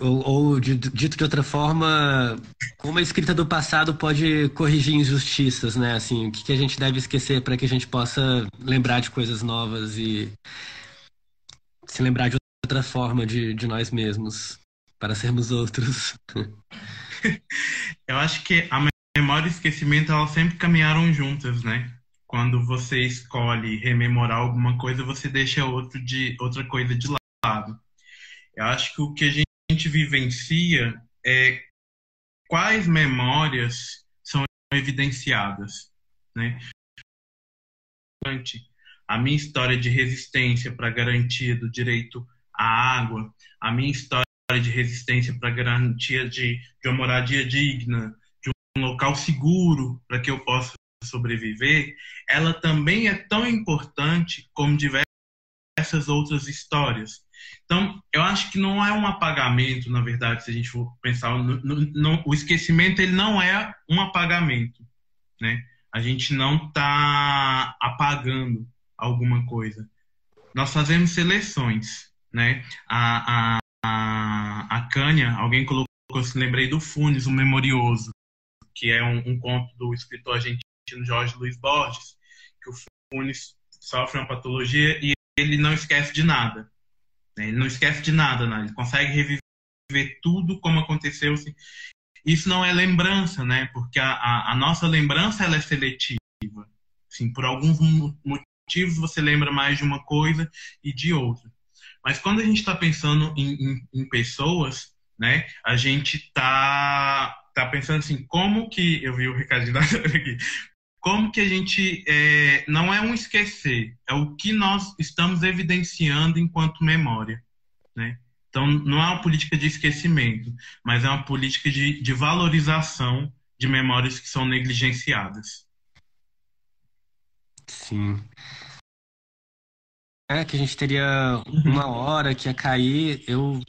ou, ou dito de outra forma, como a escrita do passado pode corrigir injustiças, né? Assim, o que, que a gente deve esquecer para que a gente possa lembrar de coisas novas e se lembrar de outra forma de, de nós mesmos, para sermos outros. [laughs] Eu acho que a memória e o esquecimento elas sempre caminharam juntas, né? quando você escolhe rememorar alguma coisa, você deixa outro de, outra coisa de lado. Eu acho que o que a gente vivencia é quais memórias são evidenciadas, né? A minha história de resistência para garantia do direito à água, a minha história de resistência para garantia de, de uma moradia digna, de um local seguro para que eu possa sobreviver, ela também é tão importante como diversas outras histórias. Então, eu acho que não é um apagamento, na verdade, se a gente for pensar, no, no, no, o esquecimento ele não é um apagamento, né? A gente não está apagando alguma coisa. Nós fazemos seleções, né? A, a, a, a Cânia, alguém colocou, eu lembrei do Funes, o Memorioso, que é um, um conto do escritor argentino Jorge Luiz Borges, que o Funes sofre uma patologia e ele não esquece de nada. Né? Ele não esquece de nada, né? ele consegue reviver tudo como aconteceu. Assim. Isso não é lembrança, né? Porque a, a, a nossa lembrança ela é seletiva. Assim, por alguns motivos você lembra mais de uma coisa e de outra. Mas quando a gente está pensando em, em, em, pessoas, né? A gente está tá pensando assim, como que eu vi o recadinho da [laughs] aqui, como que a gente é, não é um esquecer, é o que nós estamos evidenciando enquanto memória, né? Então não é uma política de esquecimento, mas é uma política de, de valorização de memórias que são negligenciadas. Sim. É que a gente teria uma hora que ia cair. Eu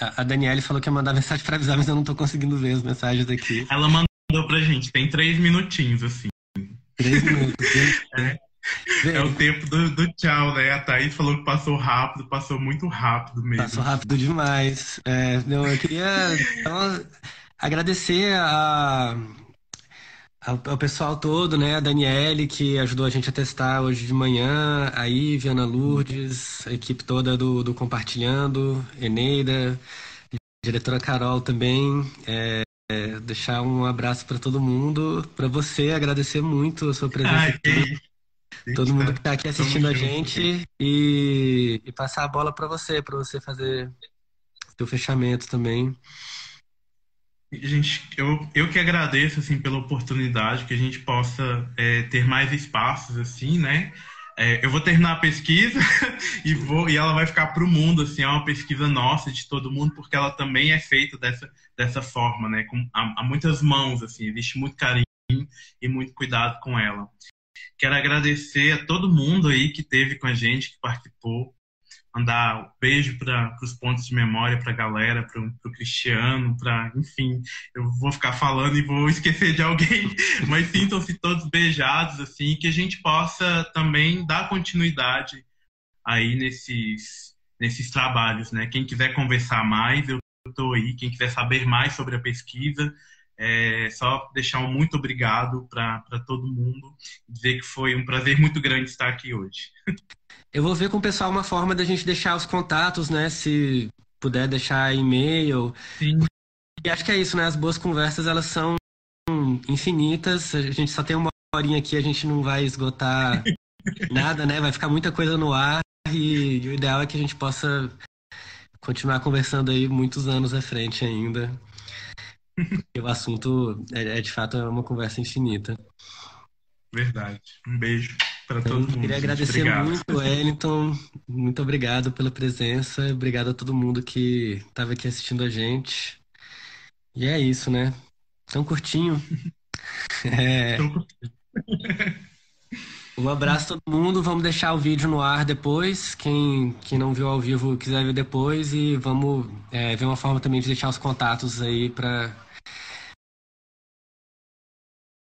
a Daniele falou que ia mandar mensagem para avisar, mas eu não estou conseguindo ver as mensagens aqui. Ela mandou pra gente, tem três minutinhos, assim. Três minutos. é. É o tempo do, do, tchau, né? A Thaís falou que passou rápido, passou muito rápido mesmo. Passou rápido demais. É, não, eu queria então, agradecer a, ao, pessoal todo, né? A Daniele, que ajudou a gente a testar hoje de manhã, a Ivy, Ana Lourdes, a equipe toda do, do Compartilhando, Eneida, diretora Carol também. É, é, deixar um abraço para todo mundo, para você, agradecer muito a sua presença Ai, aqui. Todo mundo que está aqui assistindo a gente e, e, passar a bola para você, para você fazer seu fechamento também. Gente, eu, eu que agradeço assim pela oportunidade que a gente possa é, ter mais espaços assim, né? É, eu vou terminar a pesquisa [laughs] e, vou, e ela vai ficar para o mundo, assim, é uma pesquisa nossa, de todo mundo, porque ela também é feita dessa, dessa forma, né? Com, há, há muitas mãos, assim, existe muito carinho e muito cuidado com ela. Quero agradecer a todo mundo aí que teve com a gente, que participou, mandar um beijo para os pontos de memória para a galera, para o Cristiano, para enfim, eu vou ficar falando e vou [laughs] esquecer de alguém, [laughs] mas sintam-se todos beijados assim, que a gente possa também dar continuidade aí nesses nesses trabalhos, né? Quem quiser conversar mais, eu estou aí. Quem quiser saber mais sobre a pesquisa, é só deixar um muito obrigado para todo mundo, dizer que foi um prazer muito grande estar aqui hoje. Eu vou ver com o pessoal uma forma da gente deixar os contatos, né? Se puder deixar e-mail. Sim. E acho que é isso, né? As boas conversas, elas são infinitas. A gente só tem uma horinha aqui, a gente não vai esgotar [laughs] nada, né? Vai ficar muita coisa no ar e, e o ideal é que a gente possa continuar conversando aí muitos anos à frente ainda. O assunto é, é, de fato é uma conversa infinita. Verdade. Um beijo para então, todo mundo. Queria agradecer obrigado. muito, Wellington. Muito obrigado pela presença. Obrigado a todo mundo que estava aqui assistindo a gente. E é isso, né? Tão curtinho. [laughs] É... [laughs] Um abraço a todo mundo. Vamos deixar o vídeo no ar depois. Quem, quem não viu ao vivo quiser ver depois. E vamos é, ver uma forma também de deixar os contatos aí para